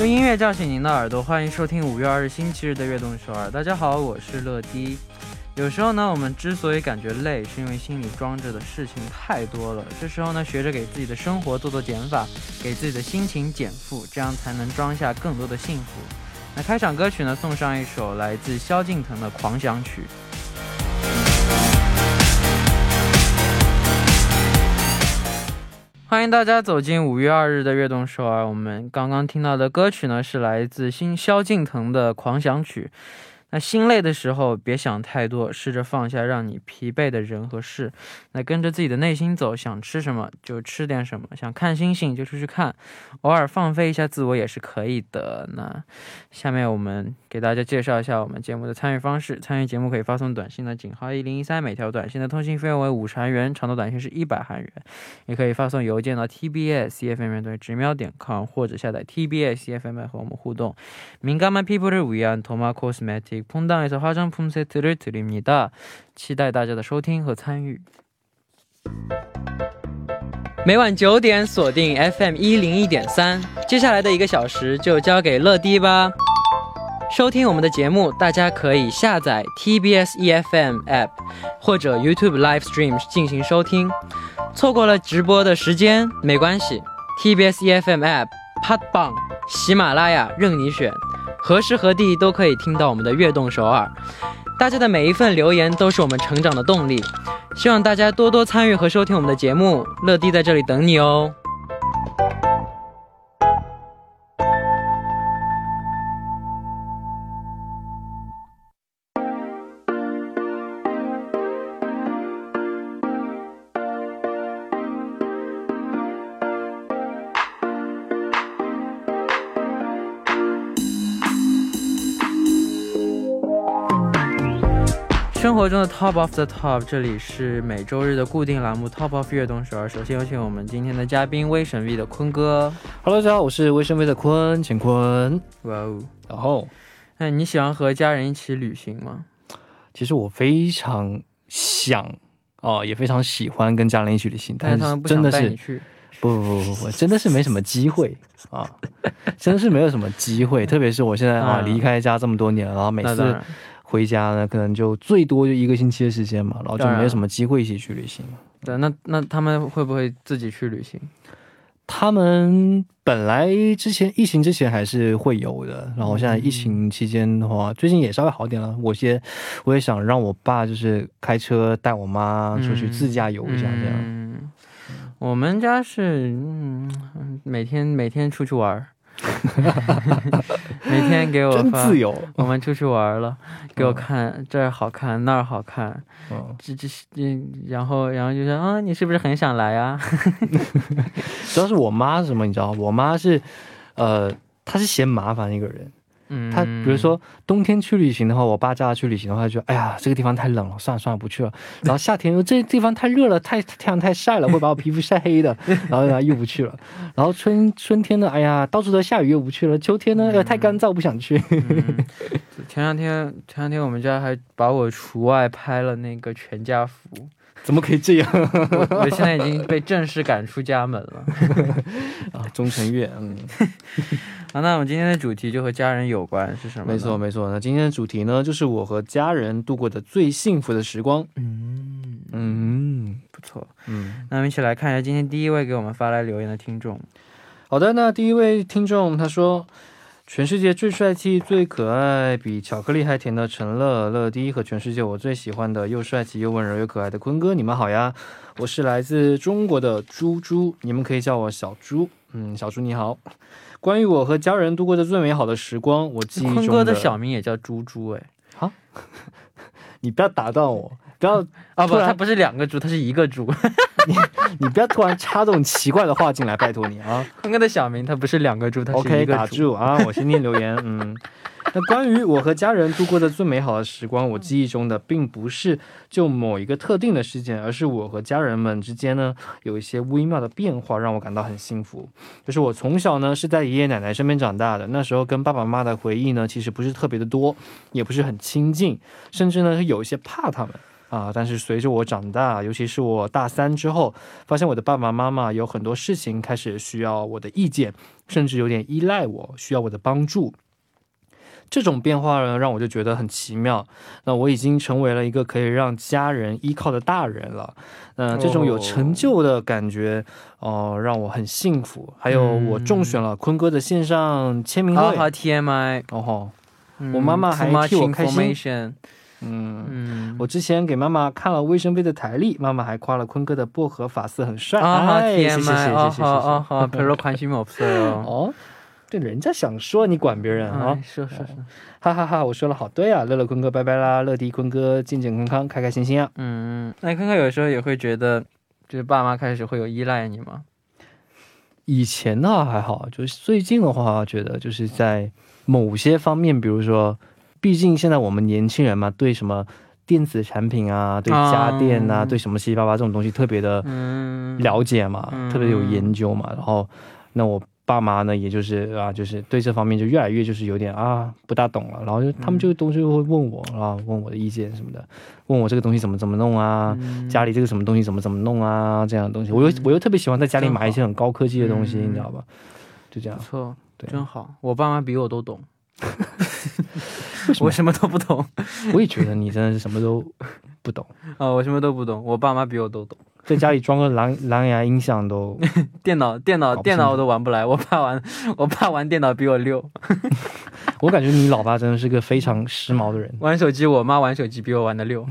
用音乐叫醒您的耳朵，欢迎收听五月二日星期日的悦动首尔。大家好，我是乐迪。有时候呢，我们之所以感觉累，是因为心里装着的事情太多了。这时候呢，学着给自己的生活做做减法，给自己的心情减负，这样才能装下更多的幸福。那开场歌曲呢，送上一首来自萧敬腾的《狂想曲》。欢迎大家走进五月二日的悦动首尔。我们刚刚听到的歌曲呢，是来自新萧敬腾的《狂想曲》。那心累的时候，别想太多，试着放下让你疲惫的人和事。那跟着自己的内心走，想吃什么就吃点什么，想看星星就出去看，偶尔放飞一下自我也是可以的。那下面我们给大家介绍一下我们节目的参与方式。参与节目可以发送短信的井号一零一三，每条短信的通信费用为五十韩元，长度短信是一百韩元。也可以发送邮件到 tbs cfm 对直瞄点 com，或者下载 tbs cfm 和我们互动。민감한 피부를 위한 토마 코스메틱 폰당에서 화장품 세트를 드립니다. 期待大家的收听和参与。每晚九点锁定 FM 一零一点三，接下来的一个小时就交给乐迪吧。收听我们的节目，大家可以下载 TBS EFM App 或者 YouTube Live Stream 进行收听。错过了直播的时间没关系，TBS EFM App、Podbbang、喜马拉雅任你选。 何时何地都可以听到我们的悦动首尔，大家的每一份留言都是我们成长的动力，希望大家多多参与和收听我们的节目，乐迪在这里等你哦。中的 Top of the Top，这里是每周日的固定栏目 Top of 悦动首尔。首先有请我们今天的嘉宾威神 V 的坤哥。Hello，大家好，我是威神 V 的坤，乾坤。哇哦，然后，那你喜欢和家人一起旅行吗？其实我非常想哦，也非常喜欢跟家人一起旅行，但是真的是不不不不不，真的是没什么机会啊，真的是没有什么机会。特别是我现在啊，离开家这么多年了，然后每次。回家呢，可能就最多就一个星期的时间嘛，然后就没有什么机会一起去旅行。对，那那他们会不会自己去旅行？他们本来之前疫情之前还是会有的，然后现在疫情期间的话，最近也稍微好点了。我先我也想让我爸就是开车带我妈出去自驾游一下，这样。嗯，我们家是嗯每天每天出去玩。每天给我发，自由。我们出去玩了，给我看这儿好看，那儿好看。这这这，然后然后就说啊，你是不是很想来啊？主要是我妈是什么，你知道我妈是，呃，她是嫌麻烦一个人。嗯，他比如说冬天去旅行的话，我爸叫他去旅行的话，就哎呀，这个地方太冷了，算了算了，不去了。然后夏天又这地方太热了，太太阳太晒了，会把我皮肤晒黑的，然后然后又不去了。然后春春天呢，哎呀，到处都下雨，又不去了。秋天呢，太干燥，不想去。前两天前两天我们家还把我除外拍了那个全家福。怎么可以这样？我现在已经被正式赶出家门了。啊，钟成月，嗯。好，那我们今天的主题就和家人有关，是什么？没错，没错。那今天的主题呢，就是我和家人度过的最幸福的时光。嗯嗯，不错。嗯，那我们一起来看一下今天第一位给我们发来留言的听众。好的，那第一位听众他说。全世界最帅气、最可爱、比巧克力还甜的陈乐乐迪和全世界我最喜欢的又帅气又温柔又可爱的坤哥，你们好呀！我是来自中国的猪猪，你们可以叫我小猪。嗯，小猪你好。关于我和家人度过的最美好的时光，我记忆中坤哥的小名也叫猪猪哎。好，你不要打断我。不要啊！不，他不是两个猪，他是一个猪。你你不要突然插这种奇怪的话进来，拜托你啊！坤哥的小名，他不是两个猪，他是一个打住啊！我先念留言，嗯。那关于我和家人度过的最美好的时光，我记忆中的并不是就某一个特定的事件，而是我和家人们之间呢有一些微妙的变化，让我感到很幸福。就是我从小呢是在爷爷奶奶身边长大的，那时候跟爸爸妈妈的回忆呢其实不是特别的多，也不是很亲近，甚至呢是有一些怕他们。啊，但是随着我长大，尤其是我大三之后，发现我的爸爸妈妈有很多事情开始需要我的意见，甚至有点依赖我，需要我的帮助。这种变化呢，让我就觉得很奇妙。那我已经成为了一个可以让家人依靠的大人了。嗯，这种有成就的感觉，哦，让我很幸福。还有，我中选了坤哥的线上签名会。好好 TMI 哦吼，我妈妈还替我开心。嗯嗯，我之前给妈妈看了卫生杯的台历，妈妈还夸了坤哥的薄荷发丝很帅。啊谢谢谢谢谢谢谢。好好，별로관심이없어 요。 哦。对，人家想说你管别人啊？是是是，哈哈哈！我说了好对啊，乐乐坤哥拜拜啦，乐迪坤哥健健康康，开开心心啊。嗯，那坤哥有时候也会觉得，就是爸妈开始会有依赖你吗？以前呢还好，就是最近的话，觉得就是在某些方面，比如说， 毕竟现在我们年轻人嘛，对什么电子产品啊，对家电啊，对什么七七八八这种东西特别的了解嘛，特别有研究嘛，然后那我。爸妈呢，也就是啊，就是对这方面就越来越就是有点啊不大懂了，然后就他们这个东西会问我啊，问我的意见什么的，问我这个东西怎么怎么弄啊，家里这个什么东西怎么怎么弄啊，这样的东西，我又我又特别喜欢在家里买一些很高科技的东西，你知道吧？就这样，错，对，真好，我爸妈比我都懂，我什么都不懂，我也觉得你真的是什么都不懂啊，我什么都不懂，我爸妈比我都懂。在家里装个蓝蓝牙音响都，电脑电脑电脑我都玩不来，我爸玩我爸玩电脑比我溜。我感觉你老爸真的是个非常时髦的人。玩手机，我妈玩手机比我玩的溜。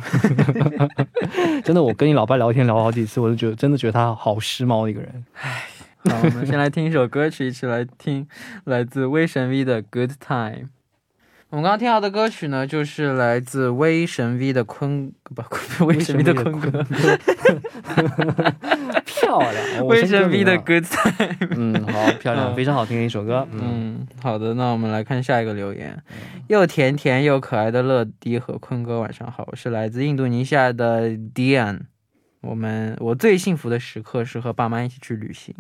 真的，我跟你老爸聊天聊了好几次，我就觉得真的觉得他好时髦的一个人。唉，好，我们先来听一首歌曲，一起来听来自威神 V 的《Good Time》。我们刚刚听到的歌曲呢，就是来自威神 V 的坤不，威神 V 的坤哥，漂亮，威神 V 的 Good Time，嗯，好漂亮，非常好听的一首歌，嗯，好的，那我们来看下一个留言，又甜甜又可爱的乐迪和坤哥，晚上好，我是来自印度尼西亚的 Dian。我们我最幸福的时刻是和爸妈一起去旅行，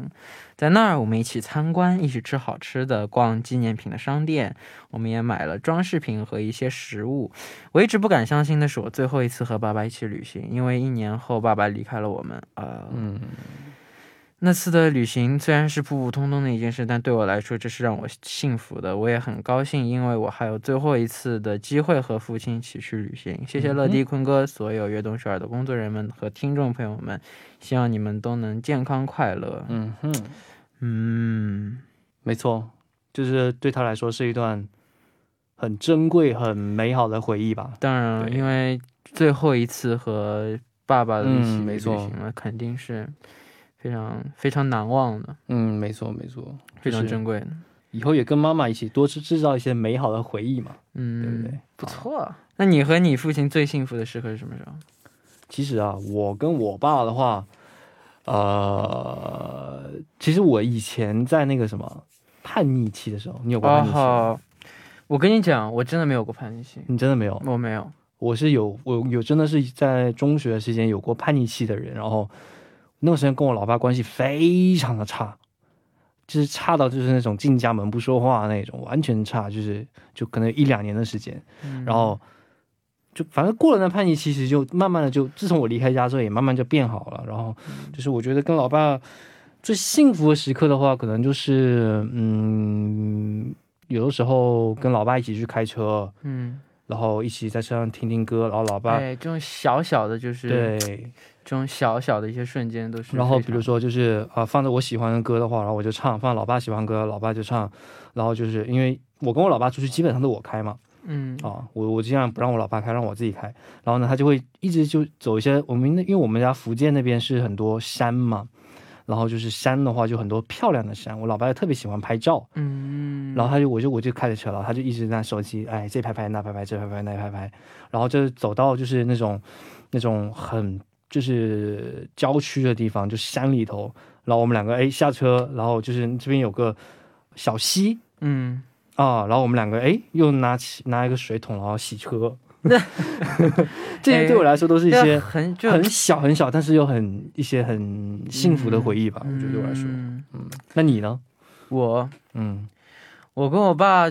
在那儿我们一起参观，一起吃好吃的，逛纪念品的商店。我们也买了装饰品和一些食物。我一直不敢相信的是我最后一次和爸爸一起旅行，因为一年后爸爸离开了我们。呃，嗯。那次的旅行虽然是普普通通的一件事，但对我来说这是让我幸福的。我也很高兴，因为我还有最后一次的机会和父亲一起去旅行。谢谢乐迪坤哥，所有悦动首尔的工作人员们和听众朋友们，希望你们都能健康快乐。嗯哼，嗯，没错，就是对他来说是一段很珍贵、很美好的回忆吧。当然，因为最后一次和爸爸一起旅行了，肯定是。非常非常难忘的，嗯，没错没错，非常珍贵的。以后也跟妈妈一起多制制造一些美好的回忆嘛，嗯，对不对？不错。那你和你父亲最幸福的时刻是什么时候？其实啊，我跟我爸的话，呃，其实我以前在那个什么叛逆期的时候，你有过叛逆期？我跟你讲，我真的没有过叛逆期。你真的没有？我没有。我是有，我有，真的是在中学时间有过叛逆期的人，然后。那段时间跟我老爸关系非常的差，就是差到就是那种进家门不说话那种，完全差，就是就可能一两年的时间，然后就反正过了那叛逆期，其实就慢慢的就自从我离开家之后，也慢慢就变好了。然后就是我觉得跟老爸最幸福的时刻的话，可能就是嗯，有的时候跟老爸一起去开车，嗯，然后一起在车上听听歌，然后老爸哎，这种小小的就是对。这种小小的一些瞬间都是。然后比如说就是啊，放着我喜欢的歌的话，然后我就唱；放老爸喜欢歌，老爸就唱。然后就是因为我跟我老爸出去基本上都我开嘛，嗯啊，我我尽量不让我老爸开，让我自己开。然后呢，他就会一直就走一些我们因为我们家福建那边是很多山嘛，然后就是山的话就很多漂亮的山，我老爸也特别喜欢拍照，嗯，然后他就我就我就开着车了，他就一直在手机，哎，这拍拍那拍拍，这拍拍那拍拍，然后就走到就是那种那种很。就是郊区的地方，就山里头，然后我们两个哎下车，然后就是这边有个小溪，嗯啊，然后我们两个哎又拿起拿一个水桶，然后洗车，这些对我来说都是一些很很小很小，但是又很一些很幸福的回忆吧。我觉得对我来说，嗯，那你呢？我嗯，我跟我爸，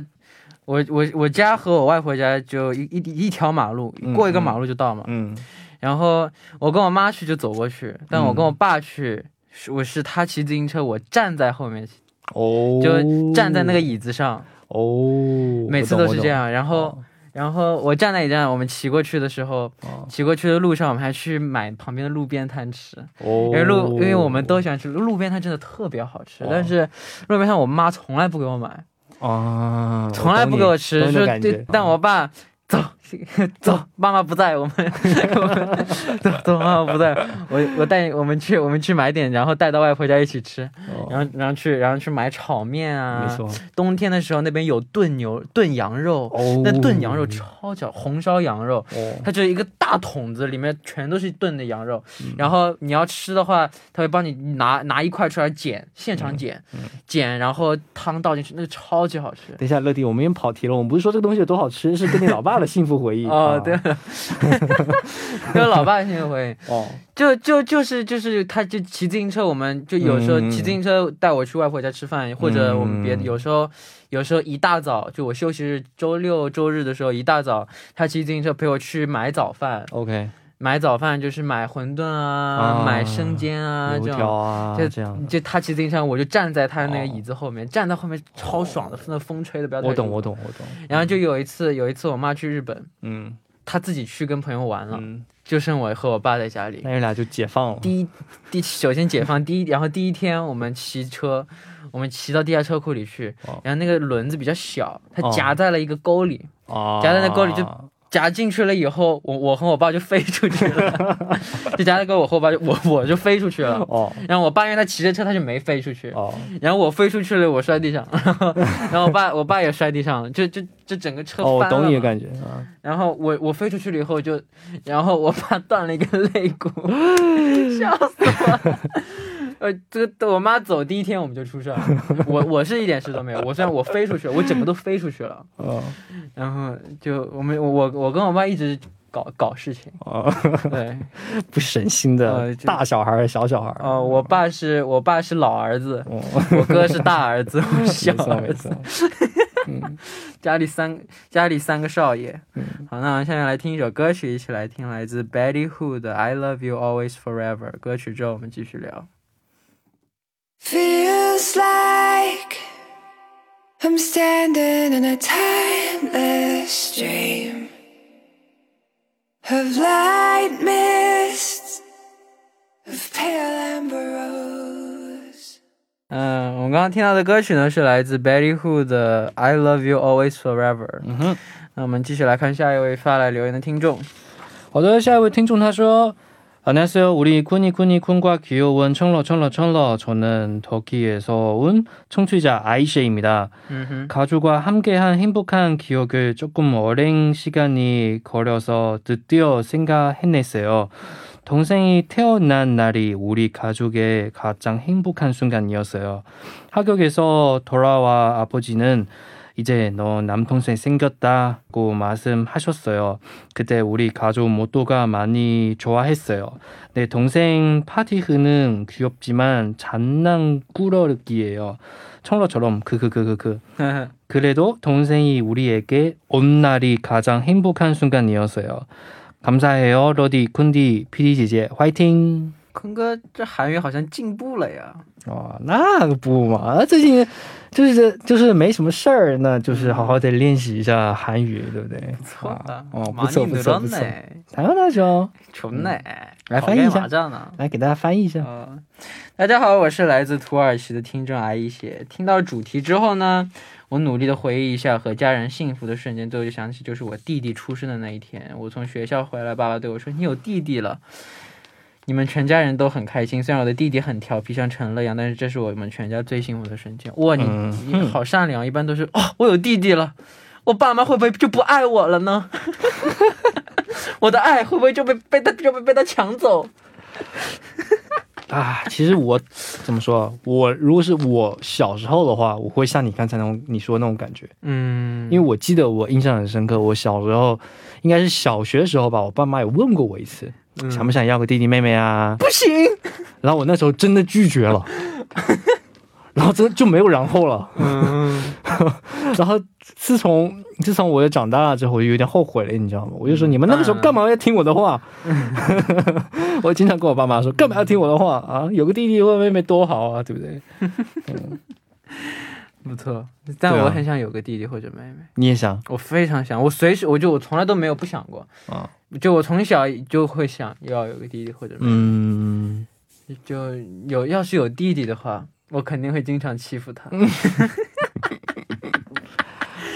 我我我家和我外婆家就一一一条马路，过一个马路就到嘛，嗯。然后我跟我妈去就走过去，但我跟我爸去，我是他骑自行车，我站在后面，哦，就站在那个椅子上，哦，每次都是这样。然后，然后我站在椅子上，我们骑过去的时候，骑过去的路上，我们还去买旁边的路边摊吃，因为路，因为我们都喜欢吃路边摊，真的特别好吃。但是路边摊我妈从来不给我买，啊，从来不给我吃，说对，但我爸。走 走，妈妈不在，我们走走，妈妈不在，我我带我们去，我们去买点，然后带到外婆家一起吃，然后然后去然后去买炒面啊。没错，冬天的时候那边有炖牛炖羊肉，那炖羊肉超级，红烧羊肉，它就是一个大桶子，里面全都是炖的羊肉。然后你要吃的话，他会帮你拿拿一块出来剪，现场剪，剪，然后汤倒进去，那个超级好吃。等一下，乐迪，我们也跑题了，我们不是说这个东西有多好吃，是跟你老爸。的幸福回忆哦，对，跟老爸的幸福回忆哦，就就就是就是，他就骑自行车，我们就有时候骑自行车带我去外婆家吃饭，或者我们别有时候有时候一大早就我休息日周六周日的时候一大早，他骑自行车陪我去买早饭，OK。买早饭就是买馄饨啊，买生煎啊，这样，就这样。就他骑自行车，我就站在他的那个椅子后面，站在后面超爽的，那风吹的不要太。我懂，我懂，我懂。然后就有一次，有一次我妈去日本，嗯，她自己去跟朋友玩了，就剩我和我爸在家里。那你俩就解放了。第一，第首先解放第一，然后第一天我们骑车，我们骑到地下车库里去，然后那个轮子比较小，它夹在了一个沟里，夹在那沟里就。夹进去了以后，我我和我爸就飞出去了，就夹了个我和我爸就我我就飞出去了。哦，然后我爸因为他骑着车他就没飞出去。哦，然后我飞出去了，我摔地上，然后我爸我爸也摔地上了，就就就整个车翻了。哦，懂你的感觉啊。然后我我飞出去了以后就，然后我爸断了一个肋骨，笑死我了。呃，这个我妈走第一天我们就出事了，我我是一点事都没有，我虽然我飞出去了，我整个都飞出去了，嗯，然后就我们我我跟我妈一直搞搞事情，哦，对，不省心的大小孩小小孩，哦，我爸是我爸是老儿子，我哥是大儿子，我是小儿子，嗯，家里三家里三个少爷，嗯，好，那我们现在来听一首歌曲，一起来听来自 Betty Who 的 I Love You Always Forever 歌曲之后，我们继续聊。Feels like I'm standing in a timeless dream of light mists of pale amber rose。嗯，我们刚刚听到的歌曲呢是来自 Betty Who 的《I Love You Always Forever》。嗯哼，那我们继续来看下一位发来留言的听众。好的，下一位听众他说。 안녕하세요. 우리 쿠니 쿠니 쿤과 귀여운 청러 청러 청러 저는 터키에서 온 청취자 아이셰입니다. 가족과 함께한 행복한 기억을 조금 오랜 시간이 걸려서 드디어 생각해냈어요. 동생이 태어난 날이 우리 가족의 가장 행복한 순간이었어요. 하격에서 돌아와 아버지는 이제 너 남동생 생겼다고 말씀하셨어요. 그때 우리 가족 모두가 많이 좋아했어요. 내 동생 파티흐는 귀엽지만 장난꾸러기예요. 청러처럼 그그그그그. 그래도 동생이 우리에게 온 날이 가장 행복한 순간이었어요. 감사해요, 러디, 쿤디, 피디姐姐, 화이팅! 坤哥这韩语好像进步了呀。哦，那不嘛，最近就是就是没什么事儿，那就是好好的练习一下韩语，对不对？不错的，哦，不错不错不错。台湾大熊，穷呢，来翻译一下，来给大家翻译一下。大家好，我是来自土耳其的听众阿姨写。听到主题之后呢，我努力的回忆一下和家人幸福的瞬间，最后就想起就是我弟弟出生的那一天。我从学校回来，爸爸对我说：“你有弟弟了。”你们全家人都很开心，虽然我的弟弟很调皮，像陈乐一样，但是这是我们全家最幸福的瞬间。哇，你你好善良，一般都是哦，我有弟弟了，我爸妈会不会就不爱我了呢？我的爱会不会就被被他就被被他抢走？啊，其实我怎么说？我如果是我小时候的话，我会像你刚才那种你说那种感觉，嗯，因为我记得我印象很深刻，我小时候应该是小学的时候吧，我爸妈也问过我一次。想不想要个弟弟妹妹啊？不行。然后我那时候真的拒绝了，然后真就没有然后了。嗯，然后自从自从我长大了之后，我就有点后悔了，你知道吗？我就说你们那个时候干嘛要听我的话？我经常跟我爸妈说，干嘛要听我的话啊？有个弟弟或妹妹多好啊，对不对？不错，但我很想有个弟弟或者妹妹。你也想？我非常想，我随时，我就我从来都没有不想过啊。就我从小就会想要有个弟弟或者妹妹。嗯，就有要是有弟弟的话。我肯定会经常欺负他，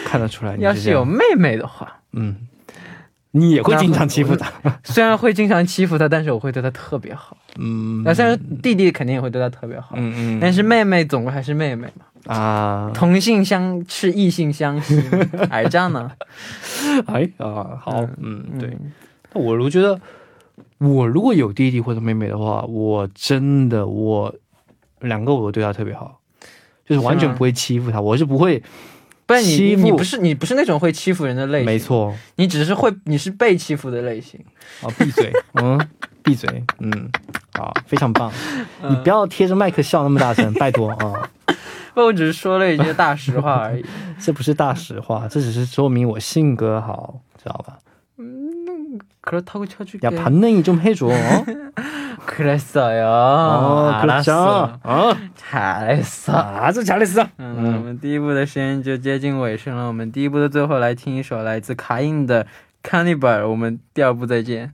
看得出来。要是有妹妹的话，嗯，你也会经常欺负他。虽然会经常欺负他，但是我会对他特别好。嗯，那虽然弟弟肯定也会对他特别好。嗯嗯。但是妹妹总归还是妹妹嘛。啊。同性相是异性相吸，还这样呢？哎啊，好，嗯，对。我如果觉得，我如果有弟弟或者妹妹的话，我真的我。两个我都对他特别好，就是完全不会欺负他。我是不会，不是你你不是你不是那种会欺负人的类型，没错，你只是会你是被欺负的类型。啊，闭嘴，嗯，闭嘴，嗯，好，非常棒。你不要贴着麦克笑那么大声，拜托啊。不，我只是说了一句大实话而已。这不是大实话，这只是说明我性格好，知道吧？嗯，그렇다고쳐줄 게。 야반응이좀해줘 그랬어요. 어, 알았어. 어? 잘했어. 아주 잘했어. 嗯我们第一部的时间就接近尾声了我们第一部的最后来听一首来自卡印的 Cannibal 我们第二部再见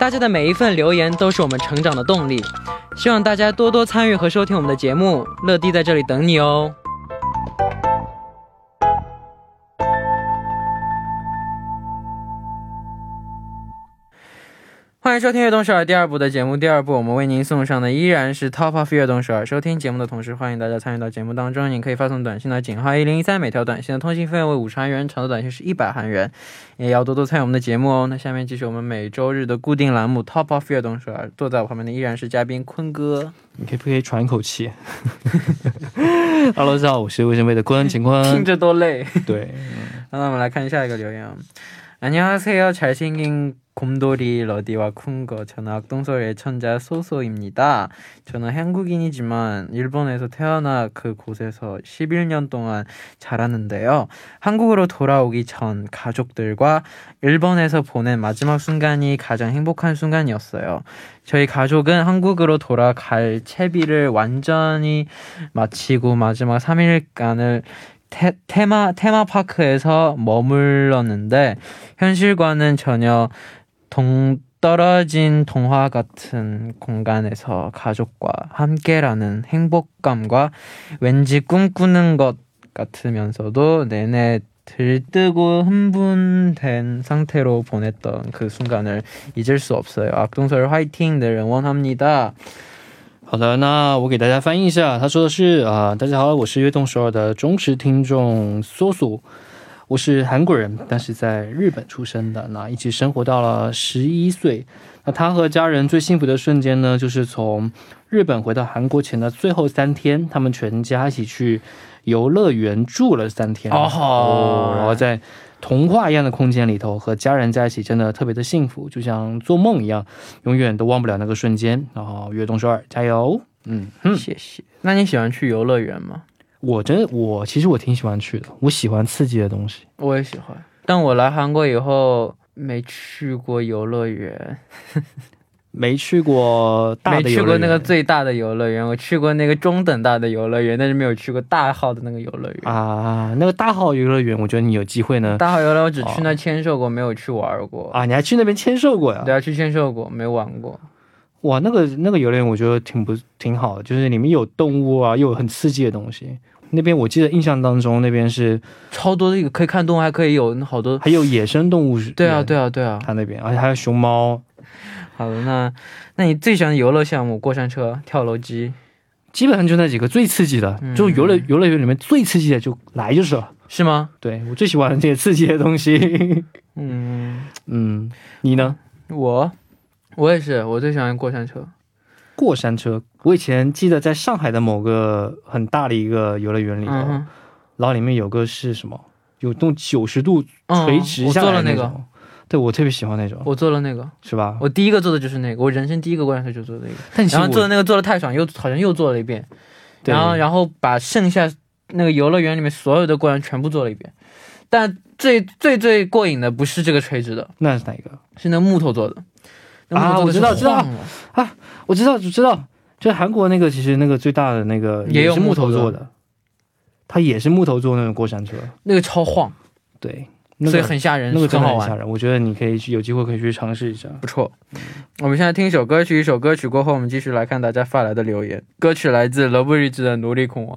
大家的每一份留言都是我们成长的动力，希望大家多多参与和收听我们的节目。乐迪在这里等你哦。欢迎收听《悦动首尔》第二部的节目。第二部，我们为您送上的依然是 Top of 悦动首尔。收听节目的同时，欢迎大家参与到节目当中。您可以发送短信到井号一零一三，每条短信的通信费用为五十韩元，长的短信是一百韩元。也要多多参与我们的节目哦。那下面继续我们每周日的固定栏目 Top of 悦动首尔。坐在我旁边的依然是嘉宾坤哥。你可以不可以喘一口气？Hello，大家好，我是卫生杯的坤，请 坤。听着多累。对。那我们来看下一个留言。 안녕하세요 잘생긴 곰돌이 러디와 쿤거 저는 악동서울 애천자 소소입니다. 저는 한국인이지만 일본에서 태어나 그곳에서 11년 동안 자랐는데요. 한국으로 돌아오기 전 가족들과 일본에서 보낸 마지막 순간이 가장 행복한 순간이었어요. 저희 가족은 한국으로 돌아갈 채비를 완전히 마치고 마지막 3일간을 테, 테마 테마파크에서 머물렀는데 현실과는 전혀 동떨어진 동화 같은 공간에서 가족과 함께라는 행복감과 왠지 꿈꾸는 것 같으면서도 내내 들뜨고 흥분된 상태로 보냈던 그 순간을 잊을 수 없어요. 악동설 화이팅 늘 응원합니다. 好的，那我给大家翻译一下。他说的是啊，大家好，我是悦动首尔的忠实听众苏苏。我是韩国人，但是在日本出生的，那一起生活到了十一岁。那他和家人最幸福的瞬间呢，就是从日本回到韩国前的最后三天，他们全家一起去游乐园住了三天。哦，然后在童话一样的空间里头和家人在一起，真的特别的幸福，就像做梦一样，永远都忘不了那个瞬间。然后悦动首尔，加油！嗯，谢谢。那你喜欢去游乐园吗？我真我其实我挺喜欢去的，我喜欢刺激的东西。我也喜欢，但我来韩国以后没去过游乐园，没去过大的，没去过那个最大的游乐园。我去过那个中等大的游乐园，但是没有去过大号的那个游乐园啊。那个大号游乐园，我觉得你有机会呢。大号游乐园我只去那签售过，没有去玩过啊。你还去那边签售过呀？对啊，去签售过，没玩过。哇，那个那个游乐园我觉得挺不挺好的，就是里面有动物啊，又有很刺激的东西。那边我记得印象当中那边是超多的一个可以看动物，还可以有好多，还有野生动物。对啊，对啊，对啊，它那边而且还有熊猫。好的，那那你最喜欢的游乐项目？过山车、跳楼机，基本上就那几个最刺激的，就游乐游乐园里面最刺激的就来就是了，是吗？对我最喜欢这些刺激的东西。嗯嗯，你呢？我我也是，我最喜欢过山车。过山车，我以前记得在上海的某个很大的一个游乐园里头，然后里面有个是什么？有动九十度垂直下来那个。对，我特别喜欢那种。我做了那个，是吧？我第一个做的就是那个，我人生第一个过山车就做的那个。然后做的那个做的太爽，又好像又做了一遍。然后，然后把剩下那个游乐园里面所有的过山全部做了一遍。但最最最过瘾的不是这个垂直的，那是哪一个？是那木头做的。啊，我知道，知道啊，我知道，知道。就韩国那个，其实那个最大的那个也是木头做的，它也是木头做那种过山车，那个超晃。对。所以很吓人，那个真的很吓人。我觉得你可以去，有机会可以去尝试一下，不错。我们现在听一首歌曲，一首歌曲过后，我们继续来看大家发来的留言。歌曲来自 Love Bridge 的《奴隶恐王》。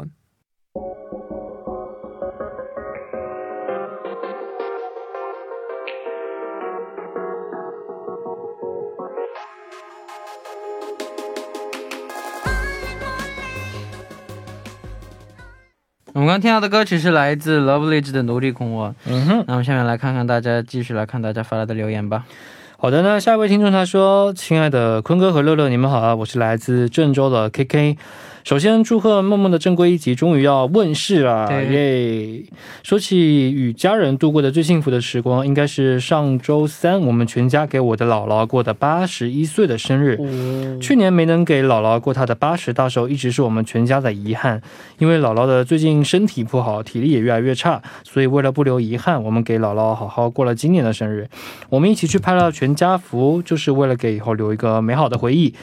我们刚听到的歌曲是来自 Lovely 的《奴隶控我》。嗯哼，那我们下面来看看大家，继续来看大家发来的留言吧。好的，那下一位听众他说：“亲爱的坤哥和乐乐，你们好啊，我是来自郑州的 KK。”首先祝贺梦梦的正规一集终于要问世了，耶！说起与家人度过的最幸福的时光，应该是上周三我们全家给我的姥姥过的八十一岁的生日。去年没能给姥姥过她的八十大寿，一直是我们全家的遗憾。因为姥姥的最近身体不好，体力也越来越差，所以为了不留遗憾，我们给姥姥好好过了今年的生日。我们一起去拍了全家福，就是为了给以后留一个美好的回忆。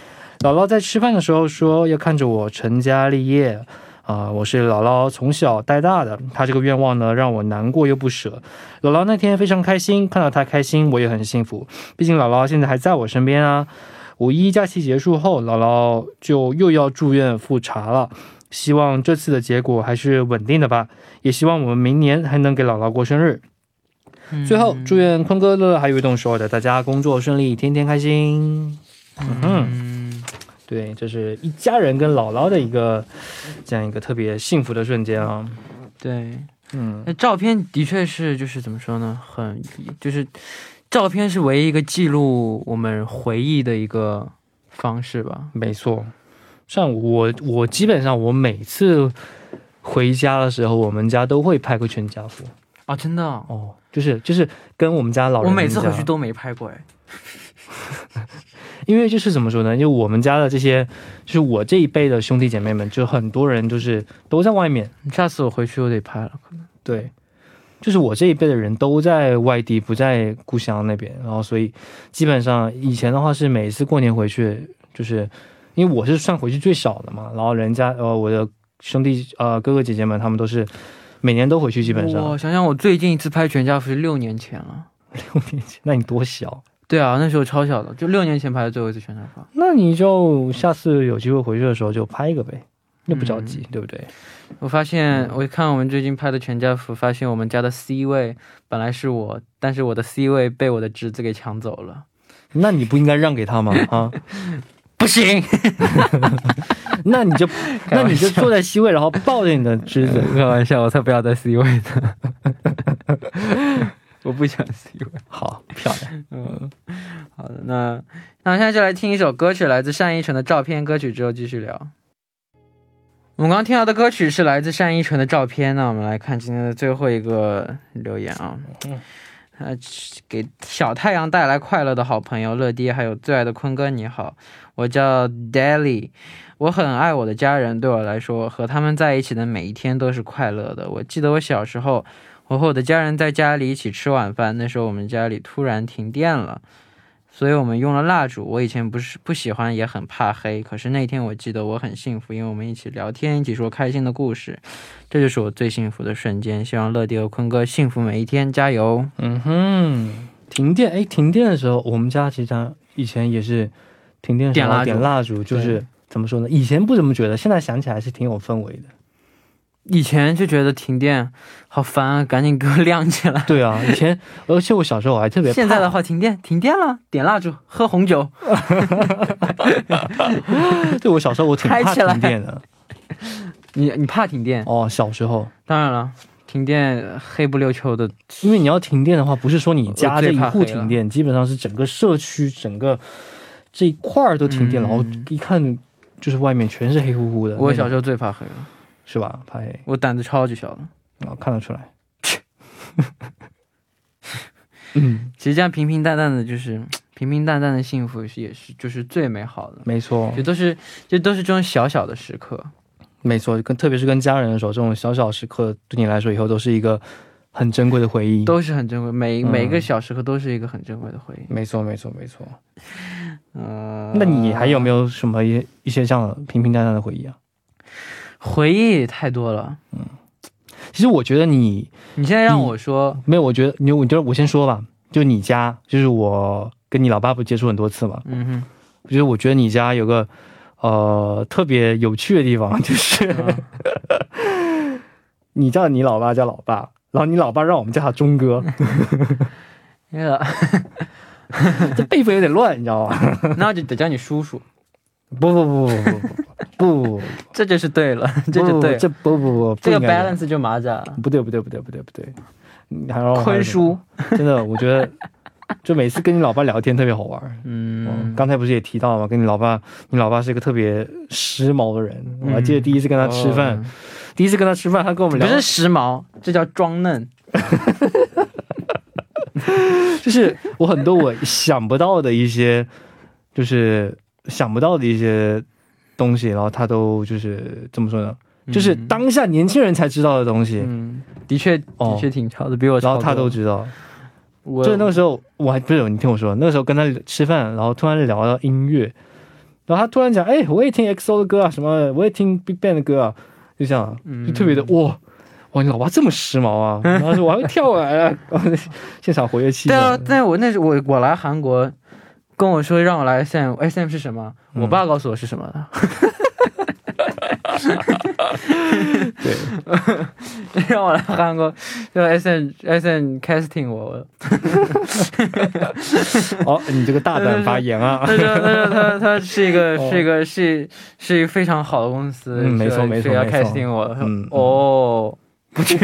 姥姥在吃饭的时候说要看着我成家立业，啊，我是姥姥从小带大的，她这个愿望呢让我难过又不舍。姥姥那天非常开心，看到她开心我也很幸福，毕竟姥姥现在还在我身边啊。五一假期结束后，姥姥就又要住院复查了，希望这次的结果还是稳定的吧，也希望我们明年还能给姥姥过生日。最后祝愿坤哥乐还有一栋所有的大家工作顺利，天天开心。嗯哼。对，这是一家人跟姥姥的一个这样一个特别幸福的瞬间啊。对，嗯，那照片的确是，就是怎么说呢，很就是照片是唯一一个记录我们回忆的一个方式吧。没错，像我，我基本上我每次回家的时候，我们家都会拍个全家福啊，真的哦，就是就是跟我们家老人，我每次回去都没拍过哎。因为就是怎么说呢？因为我们家的这些，就是我这一辈的兄弟姐妹们，就很多人就是都在外面。下次我回去我得拍了，可能对，就是我这一辈的人都在外地，不在故乡那边。然后所以基本上以前的话是每次过年回去，就是因为我是算回去最少的嘛。然后人家呃我的兄弟呃哥哥姐姐们他们都是每年都回去，基本上。我想想，我最近一次拍全家福是六年前了。六年前？那你多小？对啊，那时候超小的，就六年前拍的最后一次全家福。那你就下次有机会回去的时候就拍一个呗，那不着急，对不对？我发现，我看我们最近拍的全家福，发现我们家的 C 位本来是我，但是我的 C 位被我的侄子给抢走了。那你不应该让给他吗？啊，不行。那你就那你就坐在 C 位，然后抱着你的侄子。开玩笑，我才不要在 C 位呢。我不想 C 位，好漂亮。那那现在就来听一首歌曲，来自单依纯的照片。歌曲之后继续聊。我们刚刚听到的歌曲是来自单依纯的照片。那我们来看今天的最后一个留言啊。嗯。呃，给小太阳带来快乐的好朋友乐迪，还有最爱的坤哥，你好，我叫 Daily，我很爱我的家人，对我来说，和他们在一起的每一天都是快乐的。我记得我小时候。我和我的家人在家里一起吃晚饭，那时候我们家里突然停电了，所以我们用了蜡烛。我以前不是不喜欢，也很怕黑，可是那天我记得我很幸福，因为我们一起聊天，一起说开心的故事，这就是我最幸福的瞬间。希望乐迪和坤哥幸福每一天，加油！嗯哼，停电哎，停电的时候，我们家其实以前也是停电时候点蜡烛，就是怎么说呢？以前不怎么觉得，现在想起来是挺有氛围的。以前就觉得停电好烦啊，赶紧给我亮起来。对啊，以前，而且我小时候我还特别。现在的话，停电，停电了，点蜡烛，喝红酒。对我小时候我挺怕停电的。你你怕停电？哦，小时候。当然了，停电黑不溜秋的。因为你要停电的话，不是说你家这一户停电，基本上是整个社区整个这一块儿都停电了。然后一看，就是外面全是黑乎乎的。我小时候最怕黑了。是吧？怕黑，我胆子超级小的，啊，看得出来。嗯，其实这样平平淡淡的就是平平淡淡的幸福，是也是就是最美好的。没错，这都是这都是这种小小的时刻。没错，跟特别是跟家人的时候，这种小小时刻对你来说以后都是一个很珍贵的回忆，都是很珍贵。每每一个小时刻都是一个很珍贵的回忆。没错，没错，没错。嗯，那你还有没有什么一一些这样平平淡淡的回忆啊？回忆太多了，嗯，其实我觉得你，你现在让我说，没有，我觉得你，我觉得我先说吧，就你家，就是我跟你老爸不接触很多次嘛，嗯哼，我觉得我觉得你家有个，呃，特别有趣的地方，就是，你叫你老爸叫老爸，然后你老爸让我们叫他钟哥，那个，这辈分有点乱，你知道吗？那就得叫你叔叔，不不不不不不。不，这就是对了，这就对，这不不不，这个 balance 就麻着。不对不对不对不对不对，还要坤叔，真的，我觉得就每次跟你老爸聊天特别好玩。嗯，刚才不是也提到了吗？跟你老爸，你老爸是一个特别时髦的人。我还记得第一次跟他吃饭，第一次跟他吃饭，他跟我们聊，不是时髦，这叫装嫩。就是我很多我想不到的一些，就是想不到的一些。东西，然后他都就是怎么说呢？就是当下年轻人才知道的东西。嗯，的确，的确挺潮的，比我。然后他都知道。就那个时候，我还不是你听我说，那个时候跟他吃饭，然后突然聊到音乐，然后他突然讲：“哎，我也听 XO 的歌啊，什么我也听 BigBang 的歌啊。”就这样，就特别的哇哇，你老爸这么时髦啊！然后说我还会跳来啊，现场活跃气氛。对啊，但我那时我我来韩国。跟我说让我来 S M，S M 是什么？我爸告诉我是什么的。对，让我来韩国，就 S M S M casting 我。哦，你这个大胆发言啊！他说他说他他是一个是一个是是一个非常好的公司，没错没错，要 casting 我。哦。不去，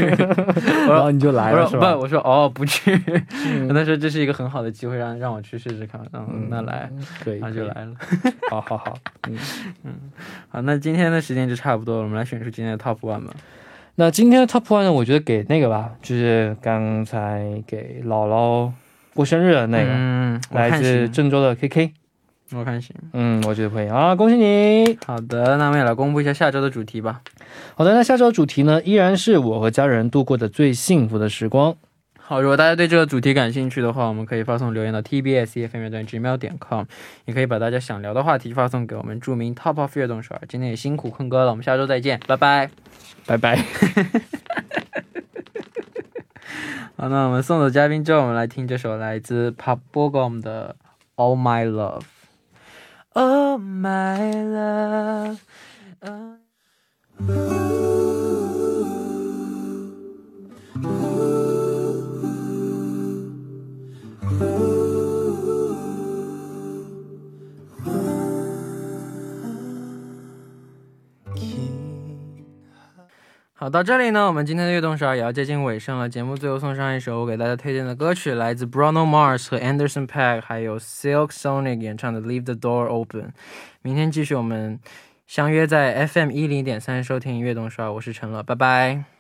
然后你就来了，是吧？不，我说哦，不去。他说这是一个很好的机会，让让我去试试看。嗯，那来，可以，那就来了。好好好，嗯嗯，好，那今天的时间就差不多了，我们来选出今天的 top one 吧。那今天的 top one 呢？我觉得给那个吧，就是刚才给姥姥过生日的那个，嗯，来自郑州的 KK。我看行，嗯，我觉得可以啊，恭喜你。好的，那我们也来公布一下下周的主题吧。好的，那下周主题呢，依然是我和家人度过的最幸福的时光。好，如果大家对这个主题感兴趣的话，我们可以发送留言到 tbs 乐乐段 gmail 点 com，也可以把大家想聊的话题发送给我们著名 top of 乐动手。今天也辛苦坤哥了，我们下周再见，拜拜，拜拜。好，那我们送走嘉宾之后，我们来听这首来自 Pop Bogom 的 All My Love。Oh my love. Uh... 好，到这里呢，我们今天的悦动十二也要接近尾声了。节目最后送上一首我给大家推荐的歌曲，来自 Bruno Mars 和 Anderson Paak 还有 Silk Sonic 演唱的《Leave the Door Open》。明天继续，我们相约在 FM 一零点三收听悦动十二，我是陈乐，拜拜。